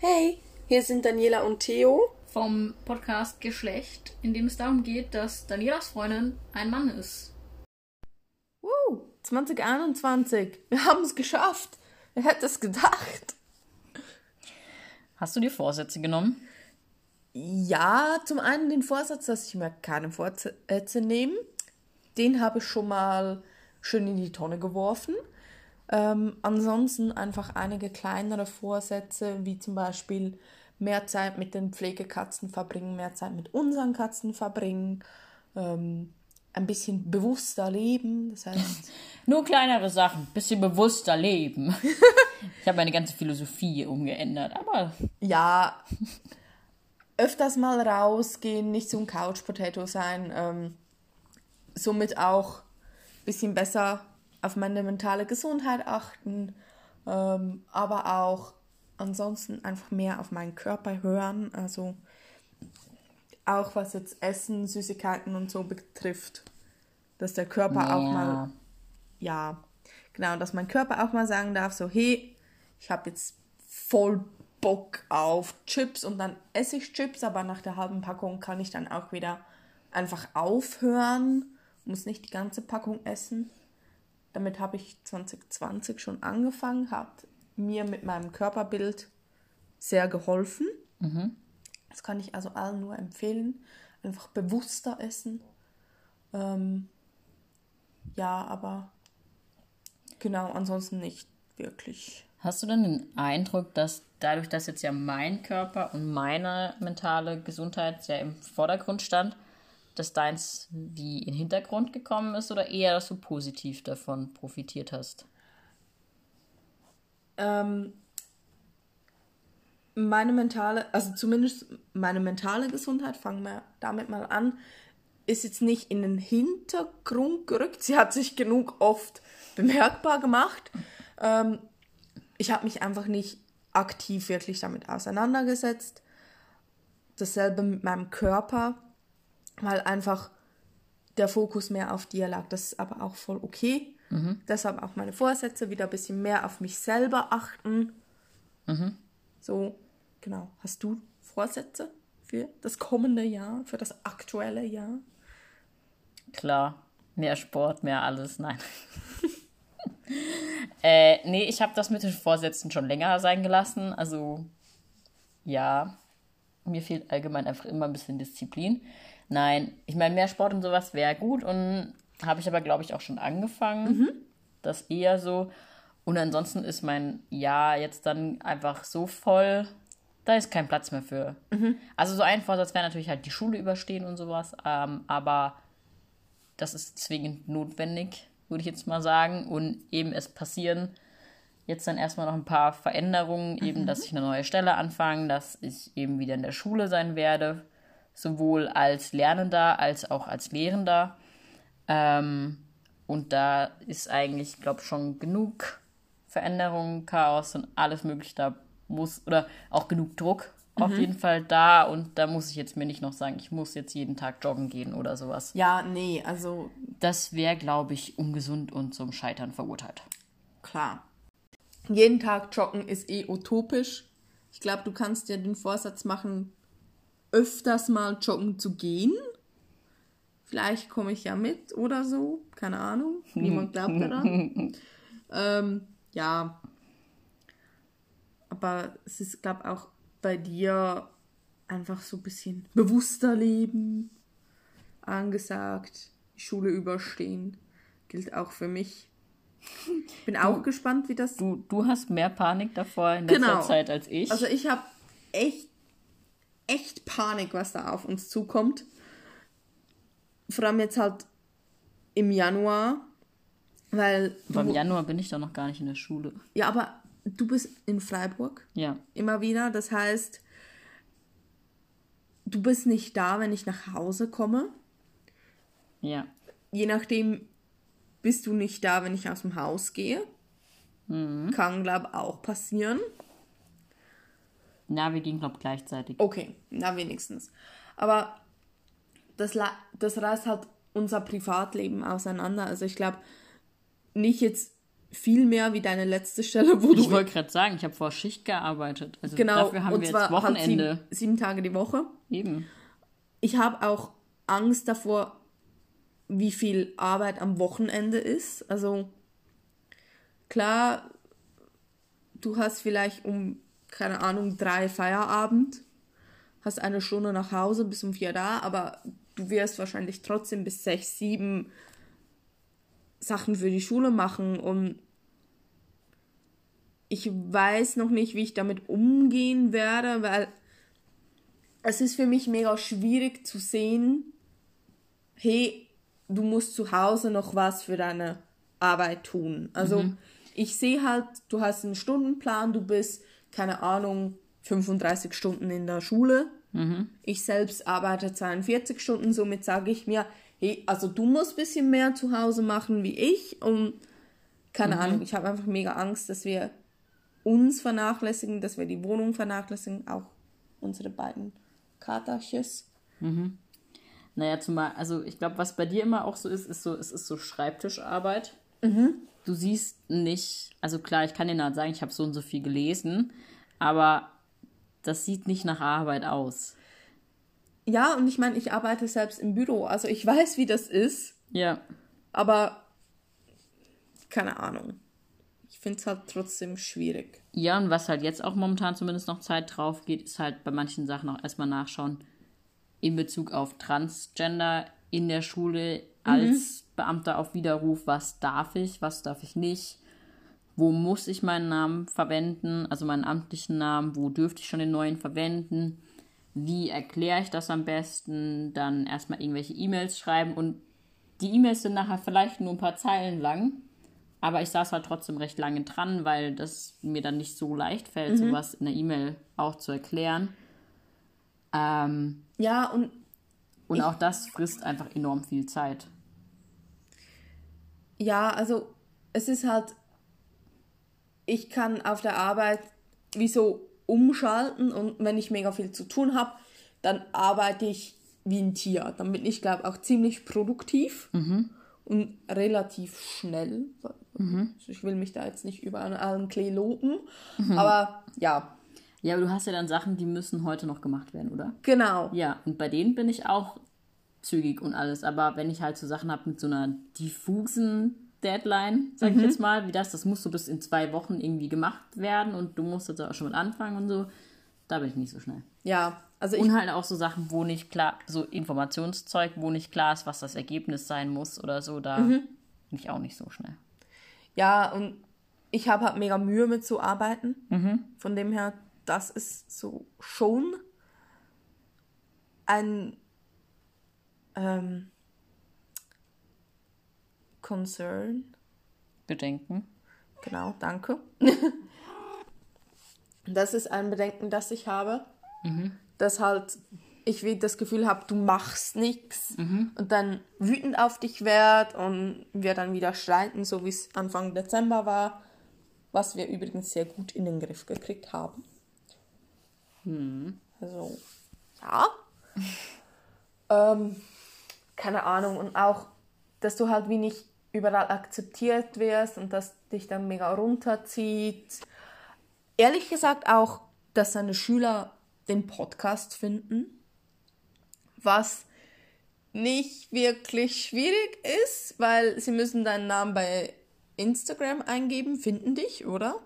Hey, hier sind Daniela und Theo. vom Podcast Geschlecht, in dem es darum geht, dass Danielas Freundin ein Mann ist. Woo, 2021. Wir haben es geschafft. Wer hätte es gedacht? Hast du dir Vorsätze genommen? Ja, zum einen den Vorsatz, dass ich mir keine Vorsätze nehme. Den habe ich schon mal schön in die Tonne geworfen. Ähm, ansonsten einfach einige kleinere Vorsätze, wie zum Beispiel mehr Zeit mit den Pflegekatzen verbringen, mehr Zeit mit unseren Katzen verbringen, ähm, ein bisschen bewusster leben. Das heißt, Nur kleinere Sachen, bisschen bewusster leben. ich habe meine ganze Philosophie umgeändert, aber ja, öfters mal rausgehen, nicht so ein Couch Potato sein, ähm, somit auch ein bisschen besser auf meine mentale Gesundheit achten, ähm, aber auch ansonsten einfach mehr auf meinen Körper hören, also auch was jetzt Essen, Süßigkeiten und so betrifft, dass der Körper auch Ja. mal, ja, genau, dass mein Körper auch mal sagen darf, so, hey, ich habe jetzt voll Bock auf Chips und dann esse ich Chips, aber nach der halben Packung kann ich dann auch wieder einfach aufhören, muss nicht die ganze Packung essen. Damit habe ich 2020 schon angefangen, hat mir mit meinem Körperbild sehr geholfen. Das kann ich also allen nur empfehlen. Einfach bewusster essen. Ähm, ja, aber genau, ansonsten nicht wirklich. hast du denn den Eindruck, dass dadurch, dass jetzt ja mein Körper und meine mentale Gesundheit sehr im Vordergrund stand, dass deins wie in den Hintergrund gekommen ist oder eher, dass du positiv davon profitiert hast? Ähm, meine mentale, also zumindest meine mentale Gesundheit, fangen wir damit mal an, ist jetzt nicht in den Hintergrund gerückt. Sie hat sich genug oft bemerkbar gemacht. Ähm, ich habe mich einfach nicht aktiv wirklich damit auseinandergesetzt. Dasselbe mit meinem Körper, weil einfach der Fokus mehr auf dir lag. Das ist aber auch voll okay. Deshalb auch meine Vorsätze, wieder ein bisschen mehr auf mich selber achten. So, genau. Hast du Vorsätze für das kommende Jahr, für das aktuelle Jahr? Klar, mehr Sport, mehr alles, nein. äh, nee, ich habe das mit den Vorsätzen schon länger sein gelassen. Also, ja, mir fehlt allgemein einfach immer ein bisschen Disziplin. Nein, ich meine, mehr Sport und sowas wäre gut und habe ich aber, glaube ich, auch schon angefangen. Das eher so. Und ansonsten ist mein Jahr jetzt dann einfach so voll, da ist kein Platz mehr für. Also so ein Vorsatz wäre natürlich halt die Schule überstehen und sowas, ähm, aber das ist zwingend notwendig, würde ich jetzt mal sagen. Und eben es passieren jetzt dann erstmal noch ein paar Veränderungen, eben, dass ich eine neue Stelle anfange, dass ich eben wieder in der Schule sein werde, sowohl als Lernender als auch als Lehrender. Ähm, und da ist eigentlich, glaube schon genug Veränderung, Chaos und alles mögliche da muss, oder auch genug Druck auf jeden Fall da. Und da muss ich jetzt mir nicht noch sagen, ich muss jetzt jeden Tag joggen gehen oder sowas. Ja, nee, also Das wäre, glaube ich, ungesund und zum Scheitern verurteilt. klar. Jeden Tag joggen ist eh utopisch. Ich glaube, du kannst dir den Vorsatz machen, öfters mal joggen zu gehen. Vielleicht komme ich ja mit oder so. Keine Ahnung. Niemand glaubt daran. ähm, ja. Aber es ist, glaube ich, auch bei dir einfach so ein bisschen bewusster leben angesagt. Die Schule überstehen. Gilt auch für mich. Bin auch gespannt, wie das Du, du hast mehr Panik davor in letzter Genau. Zeit als ich. Also ich habe echt, echt Panik, was da auf uns zukommt. Vor allem jetzt halt im Januar, weil Aber im Januar bin ich doch noch gar nicht in der Schule. ja, aber du bist in Freiburg Ja. immer wieder. Das heißt, du bist nicht da, wenn ich nach Hause komme. Ja. Je nachdem bist du nicht da, wenn ich aus dem Haus gehe. Kann, glaube auch passieren. Na, wir gehen, glaube ich, gleichzeitig. Okay, na wenigstens. Aber das, das reißt halt unser Privatleben auseinander. Also ich glaube, nicht jetzt viel mehr wie deine letzte Stelle, wo Ich du wollte gerade sagen, ich habe vor Schicht gearbeitet. Also genau dafür haben und wir zwar jetzt halt Wochenende. sieben, sieben Tage die Woche. Eben. Ich habe auch Angst davor, wie viel Arbeit am Wochenende ist. Also klar, du hast vielleicht um, keine Ahnung, drei Feierabend, hast eine Stunde nach Hause, bis um vier da, aber du wirst wahrscheinlich trotzdem bis sechs, sieben Sachen für die Schule machen und ich weiß noch nicht, wie ich damit umgehen werde, weil es ist für mich mega schwierig zu sehen, hey, du musst zu Hause noch was für deine Arbeit tun. Also ich sehe halt, du hast einen Stundenplan, du bist, keine Ahnung, 35 Stunden in der Schule. Ich selbst arbeite 42 Stunden, somit sage ich mir, hey, also du musst ein bisschen mehr zu Hause machen wie ich und keine Ahnung, ich habe einfach mega Angst, dass wir uns vernachlässigen, dass wir die Wohnung vernachlässigen, auch unsere beiden Katerches. Naja, zumal, also ich glaube, was bei dir immer auch so ist, ist so, es ist so Schreibtischarbeit. Du siehst nicht, also klar, ich kann dir halt sagen, ich habe so und so viel gelesen, aber das sieht nicht nach Arbeit aus. Ja, und ich meine, ich arbeite selbst im Büro, also ich weiß, wie das ist, Ja. aber keine Ahnung. Ich finde es halt trotzdem schwierig. Ja, und was halt jetzt auch momentan zumindest noch Zeit drauf geht, ist halt bei manchen Sachen auch erstmal nachschauen in Bezug auf Transgender in der Schule als Beamter auf Widerruf, was darf ich, was darf ich nicht, wo muss ich meinen Namen verwenden, also meinen amtlichen Namen, wo dürfte ich schon den neuen verwenden, wie erkläre ich das am besten, dann erstmal irgendwelche E-Mails schreiben und die E-Mails sind nachher vielleicht nur ein paar Zeilen lang, aber ich saß halt trotzdem recht lange dran, weil das mir dann nicht so leicht fällt, sowas in der E-Mail auch zu erklären. Ähm, Ja, und und auch das frisst einfach enorm viel Zeit. Ja, also es ist halt, ich kann auf der Arbeit wie so umschalten und wenn ich mega viel zu tun habe, dann arbeite ich wie ein Tier. Dann bin ich, glaube auch ziemlich produktiv und relativ schnell. Also ich will mich da jetzt nicht über einen Klee loben, aber ja, Ja, aber du hast ja dann Sachen, die müssen heute noch gemacht werden, oder? genau. Ja, und bei denen bin ich auch zügig und alles. Aber wenn ich halt so Sachen habe mit so einer diffusen Deadline, sag ich jetzt mal, wie das, das muss so bis in zwei Wochen irgendwie gemacht werden und du musst jetzt auch schon mit anfangen und so, da bin ich nicht so schnell. Ja, also ich Und halt auch so Sachen, wo nicht klar, so Informationszeug, wo nicht klar ist, was das Ergebnis sein muss oder so, da bin ich auch nicht so schnell. Ja, und ich habe halt mega Mühe mit zu arbeiten. Von dem her, das ist so schon ein ähm, Concern. Bedenken. Genau, danke. das ist ein Bedenken, das ich habe. Dass halt ich wie das Gefühl habe, du machst nichts und dann wütend auf dich werd und wir dann wieder streiten, so wie es Anfang Dezember war, was wir übrigens sehr gut in den Griff gekriegt haben. Also, ja. ähm, keine Ahnung. Und auch, dass du halt wie nicht überall akzeptiert wirst und das dich dann mega runterzieht. Ehrlich gesagt auch, dass seine Schüler den Podcast finden, was nicht wirklich schwierig ist, weil sie müssen deinen Namen bei Instagram eingeben, finden dich, oder?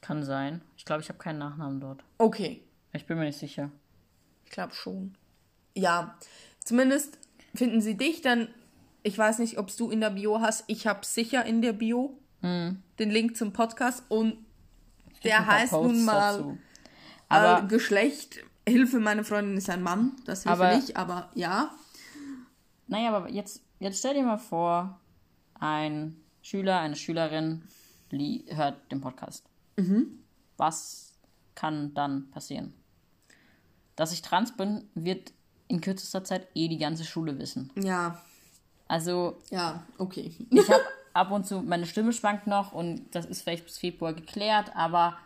Kann sein. Ich glaube, ich habe keinen Nachnamen dort. Okay, Ich bin mir nicht sicher. Ich glaube schon. Ja, zumindest finden sie dich dann. Ich weiß nicht, ob du in der Bio hast. Ich habe sicher in der Bio den Link zum Podcast und der heißt nun mal äh, Geschlecht. Hilfe, meine Freundin ist ein Mann. Das hilft Aber- nicht, aber ja. Naja, aber jetzt, jetzt stell dir mal vor, ein Schüler, eine Schülerin hört den Podcast. Was kann dann passieren? Dass ich trans bin, wird in kürzester Zeit eh die ganze Schule wissen. Ja, Also ja, okay. ich habe ab und zu, meine Stimme schwankt noch und das ist vielleicht bis Februar geklärt, aber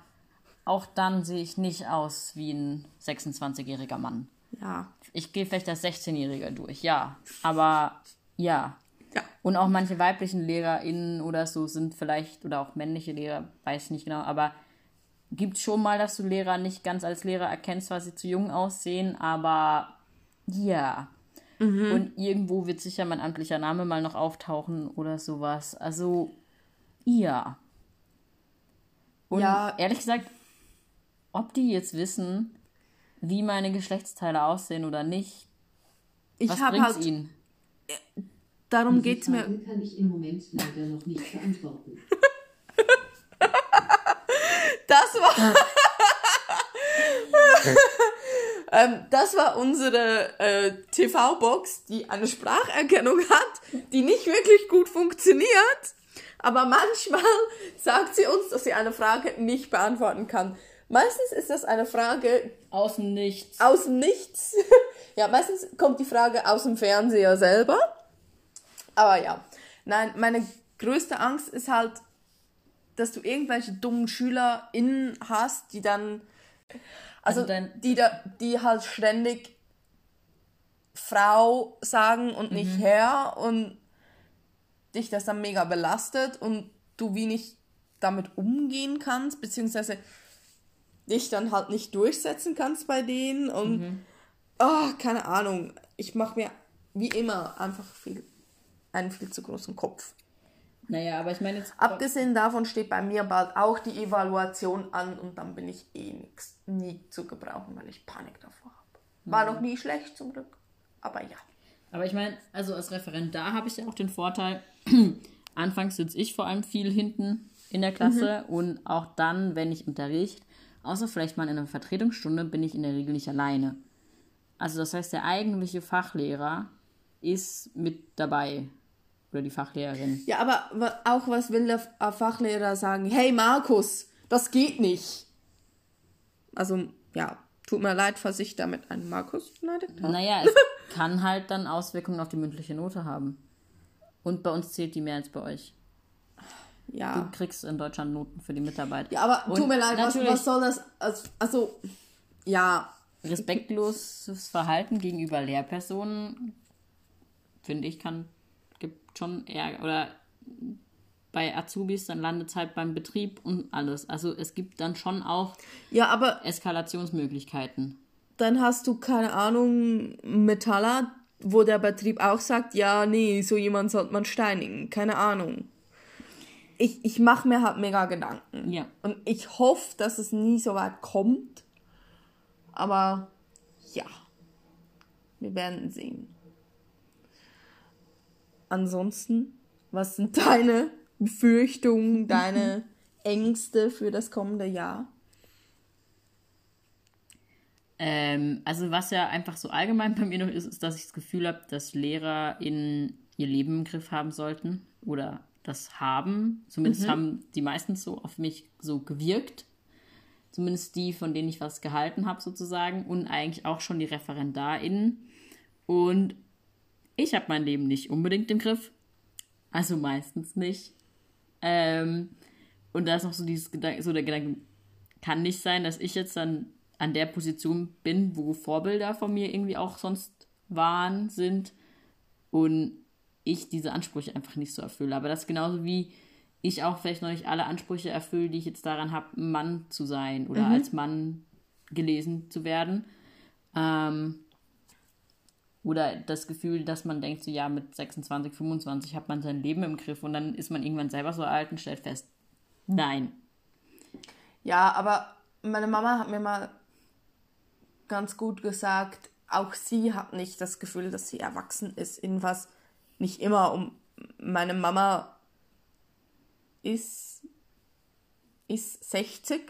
auch dann sehe ich nicht aus wie ein 26-jähriger Mann. Ja, Ich gehe vielleicht als 16-Jähriger durch, ja. Aber ja. Ja. Und auch manche weiblichen LehrerInnen oder so sind vielleicht, oder auch männliche Lehrer, weiß ich nicht genau, aber gibt schon mal, dass du Lehrer nicht ganz als Lehrer erkennst, weil sie zu jung aussehen, aber ja. Und irgendwo wird sicher mein amtlicher Name mal noch auftauchen oder sowas. Also, ja. Und Ja. ehrlich gesagt, ob die jetzt wissen, wie meine Geschlechtsteile aussehen oder nicht, Ich was habe bringt's halt, ihnen? darum Diese geht's mir, Frage kann ich im Moment leider noch nicht beantworten. das war, ähm, das war unsere äh, TV-Box, die eine Spracherkennung hat, die nicht wirklich gut funktioniert. Aber manchmal sagt sie uns, dass sie eine Frage nicht beantworten kann. Meistens ist das eine Frage Außen nichts. aus dem Nichts. ja, meistens kommt die Frage aus dem Fernseher selber. Aber ja, nein, meine größte Angst ist halt, dass du irgendwelche dummen SchülerInnen hast, die dann, also, Also dein- die, da, die halt ständig Frau sagen und nicht Herr und dich das dann mega belastet und du wie nicht damit umgehen kannst, beziehungsweise dich dann halt nicht durchsetzen kannst bei denen und ah, keine Ahnung, ich mache mir wie immer einfach viel, einen viel zu großen Kopf. Naja, aber ich meine jetzt. Abgesehen davon steht bei mir bald auch die Evaluation an und dann bin ich eh nix, nie zu gebrauchen, weil ich Panik davor habe. War noch nie schlecht zum Glück, aber ja. Aber ich meine, also als Referendar habe ich ja auch den Vorteil, anfangs sitze ich vor allem viel hinten in der Klasse und auch dann, wenn ich unterricht, außer vielleicht mal in einer Vertretungsstunde, bin ich in der Regel nicht alleine. Also das heißt, der eigentliche Fachlehrer ist mit dabei. Oder die Fachlehrerin. Ja, aber auch was will der äh, Fachlehrer sagen? Hey Markus, das geht nicht. Also, ja, tut mir leid, falls ich damit einen Markus beneidigt habe. Naja, es kann halt dann Auswirkungen auf die mündliche Note haben. Und bei uns zählt die mehr als bei euch. Du Ja. kriegst in Deutschland Noten für die Mitarbeit. Ja, aber Und tut mir leid, was, was soll das? Also, also, ja, respektloses Verhalten gegenüber Lehrpersonen, finde ich, kann, schon eher, oder bei Azubis, dann landet es halt beim Betrieb und alles. Also es gibt dann schon auch ja, aber Eskalationsmöglichkeiten. dann hast du, keine Ahnung, Metaller, wo der Betrieb auch sagt, ja, nee, so jemand sollte man steinigen. Keine Ahnung. Ich, ich mache mir halt mega Gedanken. Ja. Und ich hoffe, dass es nie so weit kommt. Aber ja, wir werden sehen. Ansonsten, was sind deine Befürchtungen, deine Ängste für das kommende Jahr? Ähm, also was ja einfach so allgemein bei mir noch ist, ist, dass ich das Gefühl habe, dass Lehrer in ihr Leben im Griff haben sollten oder das haben. Zumindest haben die meistens so auf mich so gewirkt. Zumindest die, von denen ich was gehalten habe sozusagen und eigentlich auch schon die ReferendarInnen. Und ich habe mein Leben nicht unbedingt im Griff. Also meistens nicht. Ähm, und da ist noch so dieses Gedanke, so der Gedanke, kann nicht sein, dass ich jetzt dann an der Position bin, wo Vorbilder von mir irgendwie auch sonst waren, sind und ich diese Ansprüche einfach nicht so erfülle. Aber das ist genauso wie ich auch vielleicht noch nicht alle Ansprüche erfülle, die ich jetzt daran habe, Mann zu sein oder als Mann gelesen zu werden. Ähm, oder das Gefühl, dass man denkt, so ja, mit 26, 25 hat man sein Leben im Griff und dann ist man irgendwann selber so alt und stellt fest, nein. Ja, aber meine Mama hat mir mal ganz gut gesagt, auch sie hat nicht das Gefühl, dass sie erwachsen ist in was nicht immer um meine Mama ist ist 60.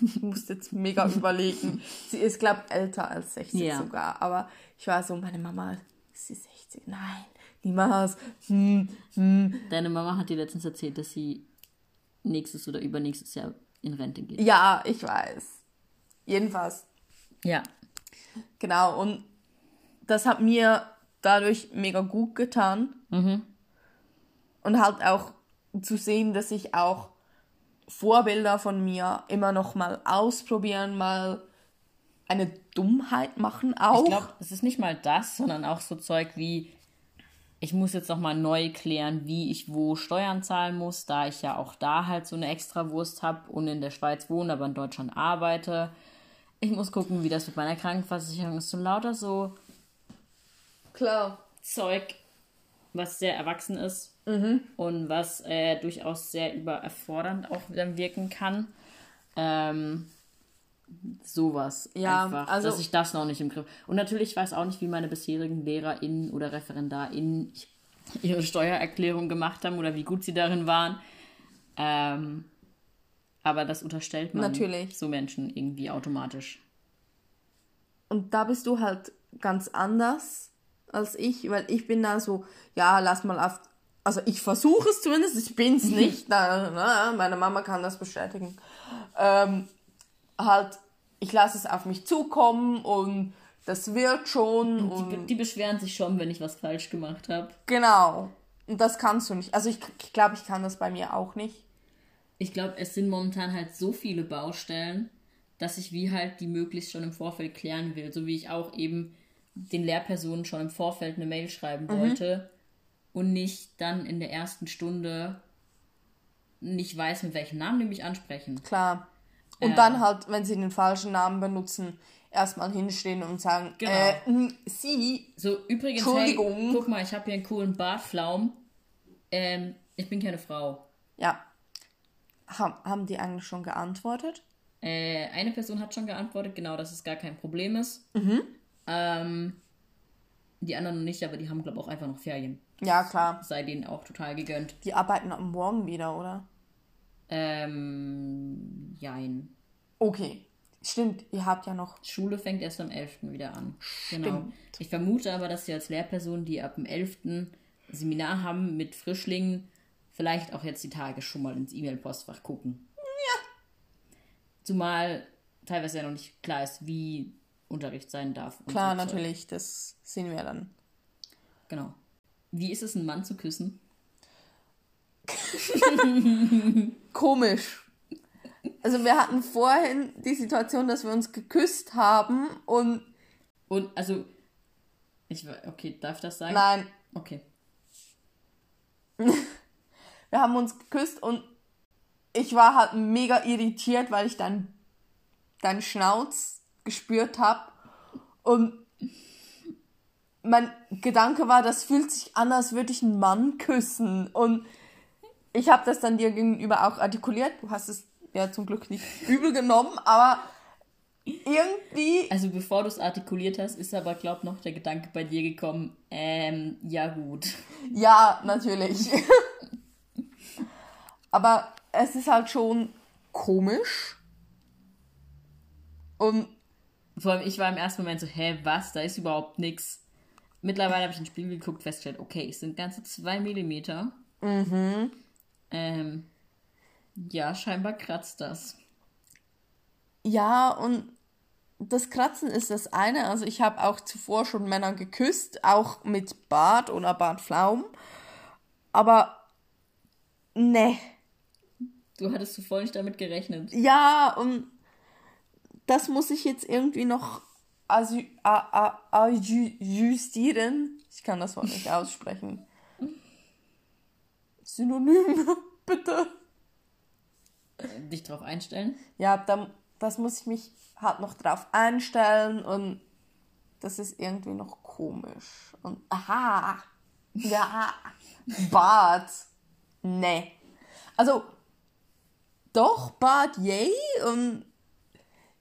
Ich musste jetzt mega überlegen. Sie ist glaube älter als 60 Ja. sogar, aber ich war so meine Mama ist sie 60? Nein, niemals. Hm, hm. Deine Mama hat dir letztens erzählt, dass sie nächstes oder übernächstes Jahr in Rente geht. Ja, ich weiß. Jedenfalls Ja. Genau, und das hat mir dadurch mega gut getan. Und halt auch zu sehen, dass ich auch Vorbilder von mir immer noch mal ausprobieren, mal eine Dummheit machen auch. Ich glaube, es ist nicht mal das, sondern auch so Zeug wie, ich muss jetzt nochmal neu klären, wie ich wo Steuern zahlen muss, da ich ja auch da halt so eine Extrawurst habe und in der Schweiz wohne, aber in Deutschland arbeite. Ich muss gucken, wie das mit meiner Krankenversicherung ist. So lauter so Klar. Zeug, was sehr erwachsen ist und was äh, durchaus sehr überfordernd auch dann wirken kann. Ähm, sowas. Ja, einfach, also- dass ich das noch nicht im Griff. Und natürlich weiß auch nicht, wie meine bisherigen LehrerInnen oder ReferendarInnen ihre Steuererklärung gemacht haben oder wie gut sie darin waren. Ähm, aber das unterstellt man Natürlich. so Menschen irgendwie automatisch. Und da bist du halt ganz anders als ich, weil ich bin da so, ja, lass mal auf. Also ich versuche es zumindest, ich bin's nicht. Da, na, meine Mama kann das bestätigen. Ähm, halt, ich lasse es auf mich zukommen und das wird schon. Die, die beschweren sich schon, wenn ich was falsch gemacht habe. genau. Und das kannst du nicht. Also ich, ich glaube, ich kann das bei mir auch nicht. Ich glaube, es sind momentan halt so viele Baustellen, dass ich wie halt die möglichst schon im Vorfeld klären will. So wie ich auch eben den Lehrpersonen schon im Vorfeld eine Mail schreiben wollte und nicht dann in der ersten Stunde nicht weiß, mit welchem Namen die mich ansprechen. Klar. Und dann halt, wenn sie den falschen Namen benutzen, erstmal hinstehen und sagen, Genau. äh, hm, sie, So, übrigens, Entschuldigung. hey, guck mal, ich habe hier einen coolen Bartflaum. Ähm, ich bin keine Frau. ja. Haben, haben die eigentlich schon geantwortet? Äh, eine Person hat schon geantwortet, genau, dass es gar kein Problem ist. Ähm, die anderen nicht, aber die haben, glaube ich, auch einfach noch Ferien. Ja, klar. Sei denen auch total gegönnt. Die arbeiten am Morgen wieder, oder? Ähm, jein. Okay. Stimmt, ihr habt ja noch. Schule fängt erst am 11. wieder an. Genau. Stimmt. Ich vermute aber, dass sie als Lehrperson, die ab dem 11. Seminar haben mit Frischlingen, vielleicht auch jetzt die Tage schon mal ins E-Mail-Postfach gucken. Ja. Zumal teilweise ja noch nicht klar ist, wie Unterricht sein darf. Klar, so Zeug. natürlich, das sehen wir dann. Genau. Wie ist es, einen Mann zu küssen? Komisch. Also wir hatten vorhin die Situation, dass wir uns geküsst haben und Und, also, ich, okay, darf ich das sagen? nein, Okay. wir haben uns geküsst und ich war halt mega irritiert, weil ich dann deinen Schnauz gespürt habe und mein Gedanke war, das fühlt sich an, als würde ich einen Mann küssen und ich habe das dann dir gegenüber auch artikuliert. Du hast es ja zum Glück nicht übel genommen, aber irgendwie Also bevor du es artikuliert hast, ist aber, glaub noch der Gedanke bei dir gekommen, ähm, ja gut. Ja, natürlich. Aber es ist halt schon komisch. Und Vor allem, ich war im ersten Moment so, hä, was, da ist überhaupt nix. Mittlerweile habe ich ins Spiel geguckt, festgestellt, okay, es sind ganze zwei Millimeter. Mhm. Ähm, ja, scheinbar kratzt das. ja, und das Kratzen ist das eine. Also ich habe auch zuvor schon Männer geküsst, auch mit Bart oder Bartflaum. Aber ne. Du hattest zuvor nicht damit gerechnet. Ja, und das muss ich jetzt irgendwie noch asy- a- a- aju- justieren. Ich kann das Wort nicht aussprechen. Synonym, bitte. Dich drauf einstellen. Ja, da, das muss ich mich halt noch drauf einstellen und das ist irgendwie noch komisch. Und aha, ja, Bart, ne. Also, doch, Bart, yay, und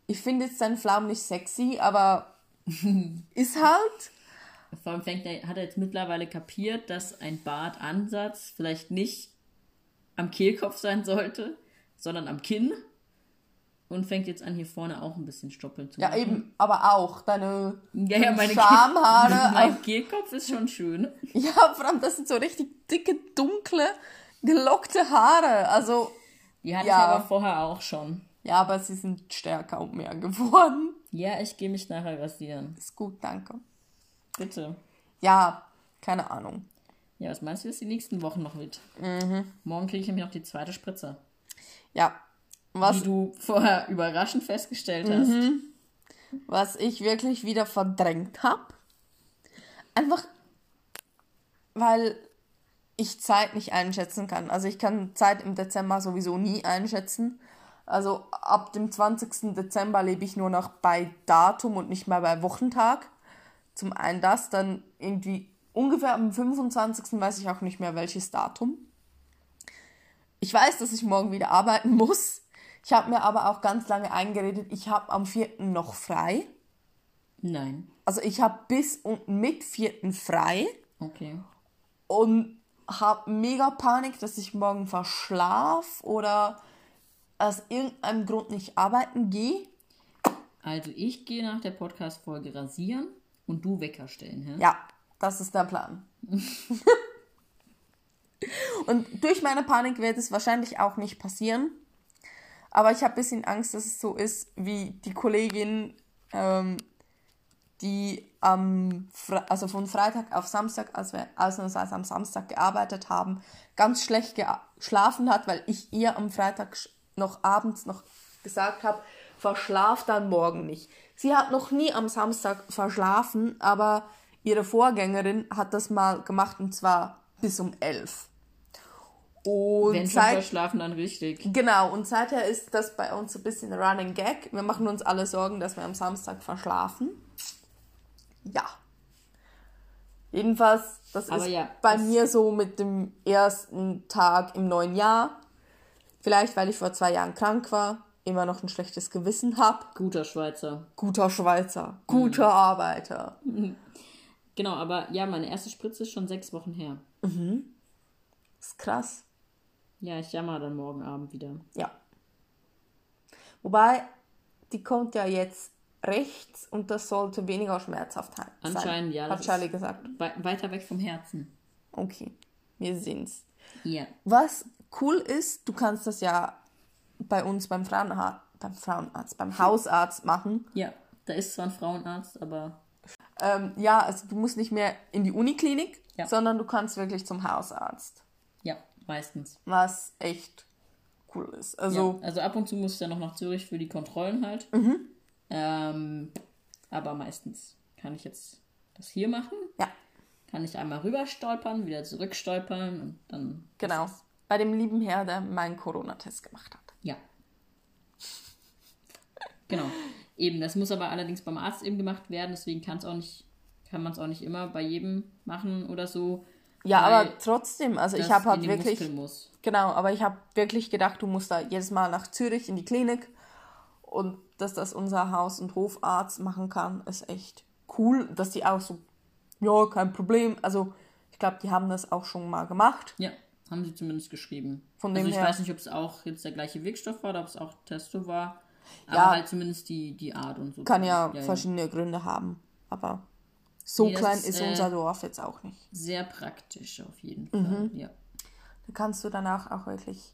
ich finde jetzt seinen Flaum nicht sexy, aber ist halt, Vor allem fängt er, hat er jetzt mittlerweile kapiert, dass ein Bartansatz vielleicht nicht am Kehlkopf sein sollte, sondern am Kinn. Und fängt jetzt an, hier vorne auch ein bisschen stoppeln zu ja machen. eben, aber auch deine Ja, ja, meine Schamhaare. mein Kehlkopf ist schon schön. Ja, vor allem, das sind so richtig dicke, dunkle, gelockte Haare. Also, Die hatte Ja. ich aber vorher auch schon. ja, aber sie sind stärker und mehr geworden. Ja, ich gehe mich nachher rasieren. Ist gut, danke. Bitte. Ja, keine Ahnung. Ja, was meinst du, was die nächsten Wochen noch wird? Morgen kriege ich nämlich noch die zweite Spritze. Ja, was, Wie du vorher überraschend festgestellt hast. was ich wirklich wieder verdrängt habe. Einfach, weil ich Zeit nicht einschätzen kann. Also ich kann Zeit im Dezember sowieso nie einschätzen. Also ab dem 20. Dezember lebe ich nur noch bei Datum und nicht mehr bei Wochentag. Zum einen das, dann irgendwie ungefähr am 25. weiß ich auch nicht mehr welches Datum. Ich weiß, dass ich morgen wieder arbeiten muss. Ich habe mir aber auch ganz lange eingeredet, ich habe am 4. noch frei. Nein. Also ich habe bis und mit 4. frei Okay. und habe mega Panik, dass ich morgen verschlaf oder aus irgendeinem Grund nicht arbeiten gehe. Also ich gehe nach der Podcast-Folge rasieren und du Wecker stellen, hä? Ja, das ist der Plan. und durch meine Panik wird es wahrscheinlich auch nicht passieren. Aber ich habe ein bisschen Angst, dass es so ist wie die Kollegin, ähm, die am, Fre- also von Freitag auf Samstag, als wir ausnahmsweise am Samstag gearbeitet haben, ganz schlecht geschlafen hat, weil ich ihr am Freitag noch abends noch gesagt habe, verschlaf dann morgen nicht. Sie hat noch nie am Samstag verschlafen, aber ihre Vorgängerin hat das mal gemacht und zwar bis um elf. Und Wenn seit, verschlafen, dann richtig. Genau, und seither ist das bei uns so ein bisschen Running Gag. Wir machen uns alle Sorgen, dass wir am Samstag verschlafen. Ja. Jedenfalls, das Aber ist ja, bei das- mir so mit dem ersten Tag im neuen Jahr. Vielleicht, weil ich vor zwei Jahren krank war, immer noch ein schlechtes Gewissen habe. Guter Schweizer. Guter Schweizer, guter Arbeiter. Genau, aber ja, meine erste Spritze ist schon sechs Wochen her. ist krass. Ja, ich jammer dann morgen Abend wieder. Ja. Wobei, die kommt ja jetzt rechts und das sollte weniger schmerzhaft sein. Anscheinend, ja, Hat Charlie gesagt. We weiter weg vom Herzen. Okay, wir sehen's. Ja. Was cool ist, du kannst das ja bei uns beim Frauenarzt, beim Frauenarzt, beim Hausarzt machen. Ja, da ist zwar ein Frauenarzt, aber Ähm, ja, also du musst nicht mehr in die Uniklinik, Ja. sondern du kannst wirklich zum Hausarzt. ja, meistens. Was echt cool ist. Also, ja, also ab und zu muss ich dann noch nach Zürich für die Kontrollen halt. Mhm. Ähm, aber meistens kann ich jetzt das hier machen. ja, Kann ich einmal rüber stolpern, wieder zurück stolpern und dann. genau. Bei dem lieben Herr, der meinen Corona-Test gemacht hat. Ja. Genau. Eben, das muss aber allerdings beim Arzt eben gemacht werden, deswegen kann es auch nicht, kann man es auch nicht immer bei jedem machen oder so. Ja, aber trotzdem, also ich habe halt wirklich, muss. genau, aber ich habe wirklich gedacht, du musst da jedes Mal nach Zürich in die Klinik und dass das unser Haus- und Hofarzt machen kann, ist echt cool, dass die auch so, ja, kein Problem, also ich glaube, die haben das auch schon mal gemacht. Ja, haben sie zumindest geschrieben. Von also dem ich her- weiß nicht, ob es auch jetzt der gleiche Wirkstoff war oder ob es auch Testo war. Aber Ja. halt zumindest die, die Art und so. Kann ja, ja, ja. verschiedene Gründe haben, aber so Nee, klein ist, ist äh, unser Dorf jetzt auch nicht. Sehr praktisch auf jeden Mhm. Fall. Ja. Da kannst du danach auch wirklich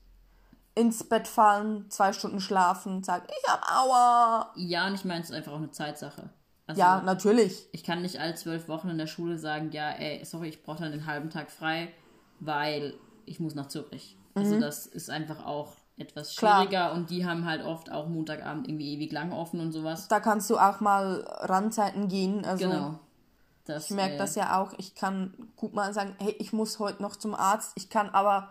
ins Bett fallen, zwei Stunden schlafen, sagen, ich hab Aua. ja, und ich meine, es ist einfach auch eine Zeitsache. Also, Ja, natürlich. ich kann nicht all zwölf Wochen in der Schule sagen, ja, ey, sorry, ich brauche dann den halben Tag frei, weil ich muss nach Zürich. Also das ist einfach auch etwas Mhm. Klar. schwieriger und die haben halt oft auch Montagabend irgendwie ewig lang offen und sowas. Da kannst du auch mal Randzeiten gehen. Also Genau. Das, ich merke äh, das ja auch. Ich kann gut mal sagen, hey, ich muss heute noch zum Arzt. Ich kann aber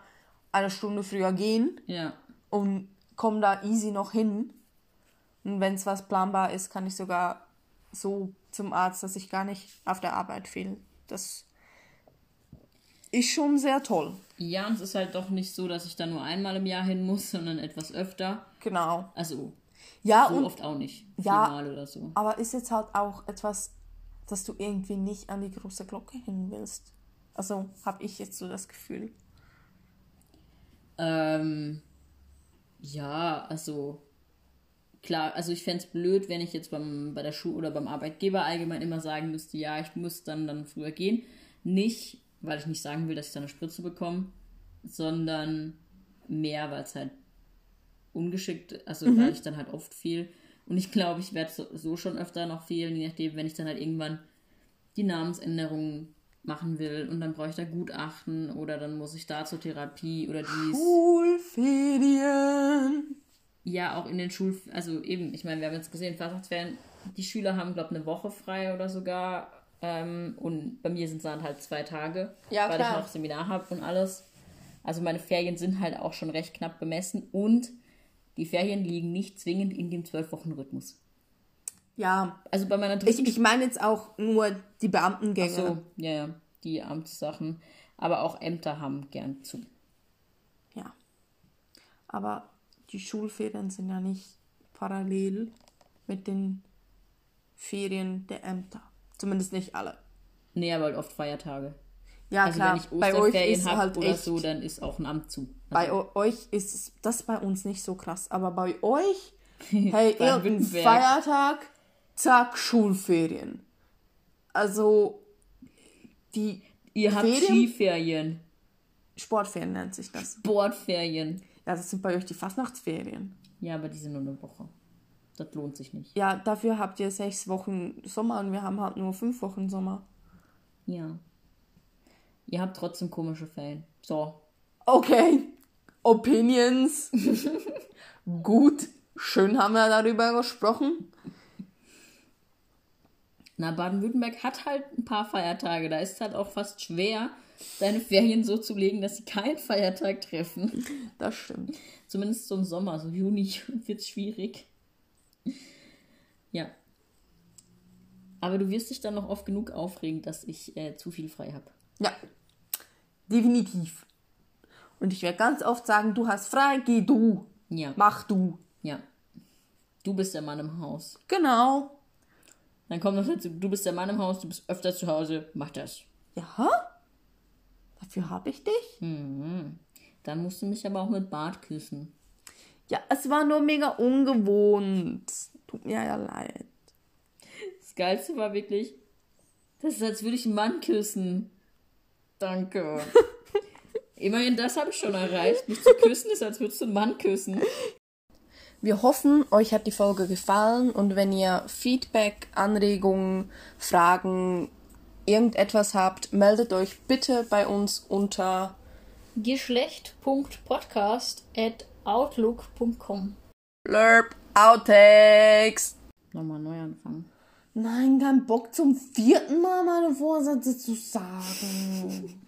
eine Stunde früher gehen Ja, und komme da easy noch hin. Und wenn es was planbar ist, kann ich sogar so zum Arzt, dass ich gar nicht auf der Arbeit fehle. Das ist schon sehr toll. Ja, und es ist halt doch nicht so, dass ich da nur einmal im Jahr hin muss, sondern etwas öfter. Genau. Also Ja, so und oft auch nicht. Ja. Viermal oder so. Aber ist jetzt halt auch etwas, dass du irgendwie nicht an die große Glocke hin willst. Also habe ich jetzt so das Gefühl. Ähm, ja, also klar, also ich fände es blöd, wenn ich jetzt beim, bei der Schule oder beim Arbeitgeber allgemein immer sagen müsste, ja, ich muss dann, dann früher gehen. Nicht, weil ich nicht sagen will, dass ich dann eine Spritze bekomme, sondern mehr, weil es halt ungeschickt, also weil ich dann halt oft fehl. Und ich glaube, ich werde so, so schon öfter noch fehlen, je nachdem, wenn ich dann halt irgendwann die Namensänderung machen will und dann brauche ich da Gutachten oder dann muss ich da zur Therapie oder dies. Schulferien. Ja, auch in den Schul... Also eben, ich meine, wir haben jetzt gesehen, Fasnachtsferien, die Schüler haben, glaube ich, eine Woche frei oder sogar Ähm, und bei mir sind es dann halt zwei Tage, Ja, weil klar. ich noch Seminar habe und alles. Also meine Ferien sind halt auch schon recht knapp bemessen und die Ferien liegen nicht zwingend in dem zwölf Wochen Rhythmus. Ja, Also bei meiner ich, dritten ich meine jetzt auch nur die Beamtengänge. so, ja, ja, die Amtssachen, aber auch Ämter haben gern zu. Ja. Aber die Schulferien sind ja nicht parallel mit den Ferien der Ämter. Zumindest nicht alle. Nee, aber halt oft Feiertage. Ja, Also klar. wenn ich bei euch Osterferien ist habe halt oder so, dann ist auch ein Amt zu. bei Also, o- euch ist es- das bei uns nicht so krass. Aber bei euch, hey, irgendein. Feiertag, zack, Schulferien. Also, die ihr habt Ferien? Skiferien, Sportferien nennt sich das. Sportferien. Ja, das sind bei euch die Fastnachtsferien. Ja, aber die sind nur eine Woche. Das lohnt sich nicht. Ja, dafür habt ihr sechs Wochen Sommer und wir haben halt nur fünf Wochen Sommer. Ja. Ihr habt trotzdem komische Ferien. So. Okay. Opinions. Gut. Schön haben wir darüber gesprochen. Na, Baden-Württemberg hat halt ein paar Feiertage. Da ist es halt auch fast schwer, seine Ferien so zu legen, dass sie keinen Feiertag treffen. Das stimmt. Zumindest so im Sommer, so Juni wird es schwierig. Ja. Aber du wirst dich dann noch oft genug aufregen, dass ich äh, zu viel frei habe. Ja. Definitiv. Und ich werde ganz oft sagen, du hast frei, geh du. Ja. Mach du. Ja. Du bist der Mann im Haus. Genau. Dann kommt noch dazu, du bist der Mann im Haus, du bist öfter zu Hause, mach das. Ja? Dafür habe ich dich? Dann musst du mich aber auch mit Bart küssen. Ja, es war nur mega ungewohnt. Tut mir ja leid. Das Geilste war wirklich, das ist, als würde ich einen Mann küssen. Danke. Immerhin, das habe ich schon erreicht. Mich zu küssen ist, als würdest du einen Mann küssen. Wir hoffen, euch hat die Folge gefallen und wenn ihr Feedback, Anregungen, Fragen, irgendetwas habt, meldet euch bitte bei uns unter Geschlecht.podcast at outlook.com. Blurb Outtakes. Nochmal neu anfangen. Nein, kein Bock zum vierten Mal meine Vorsätze zu sagen.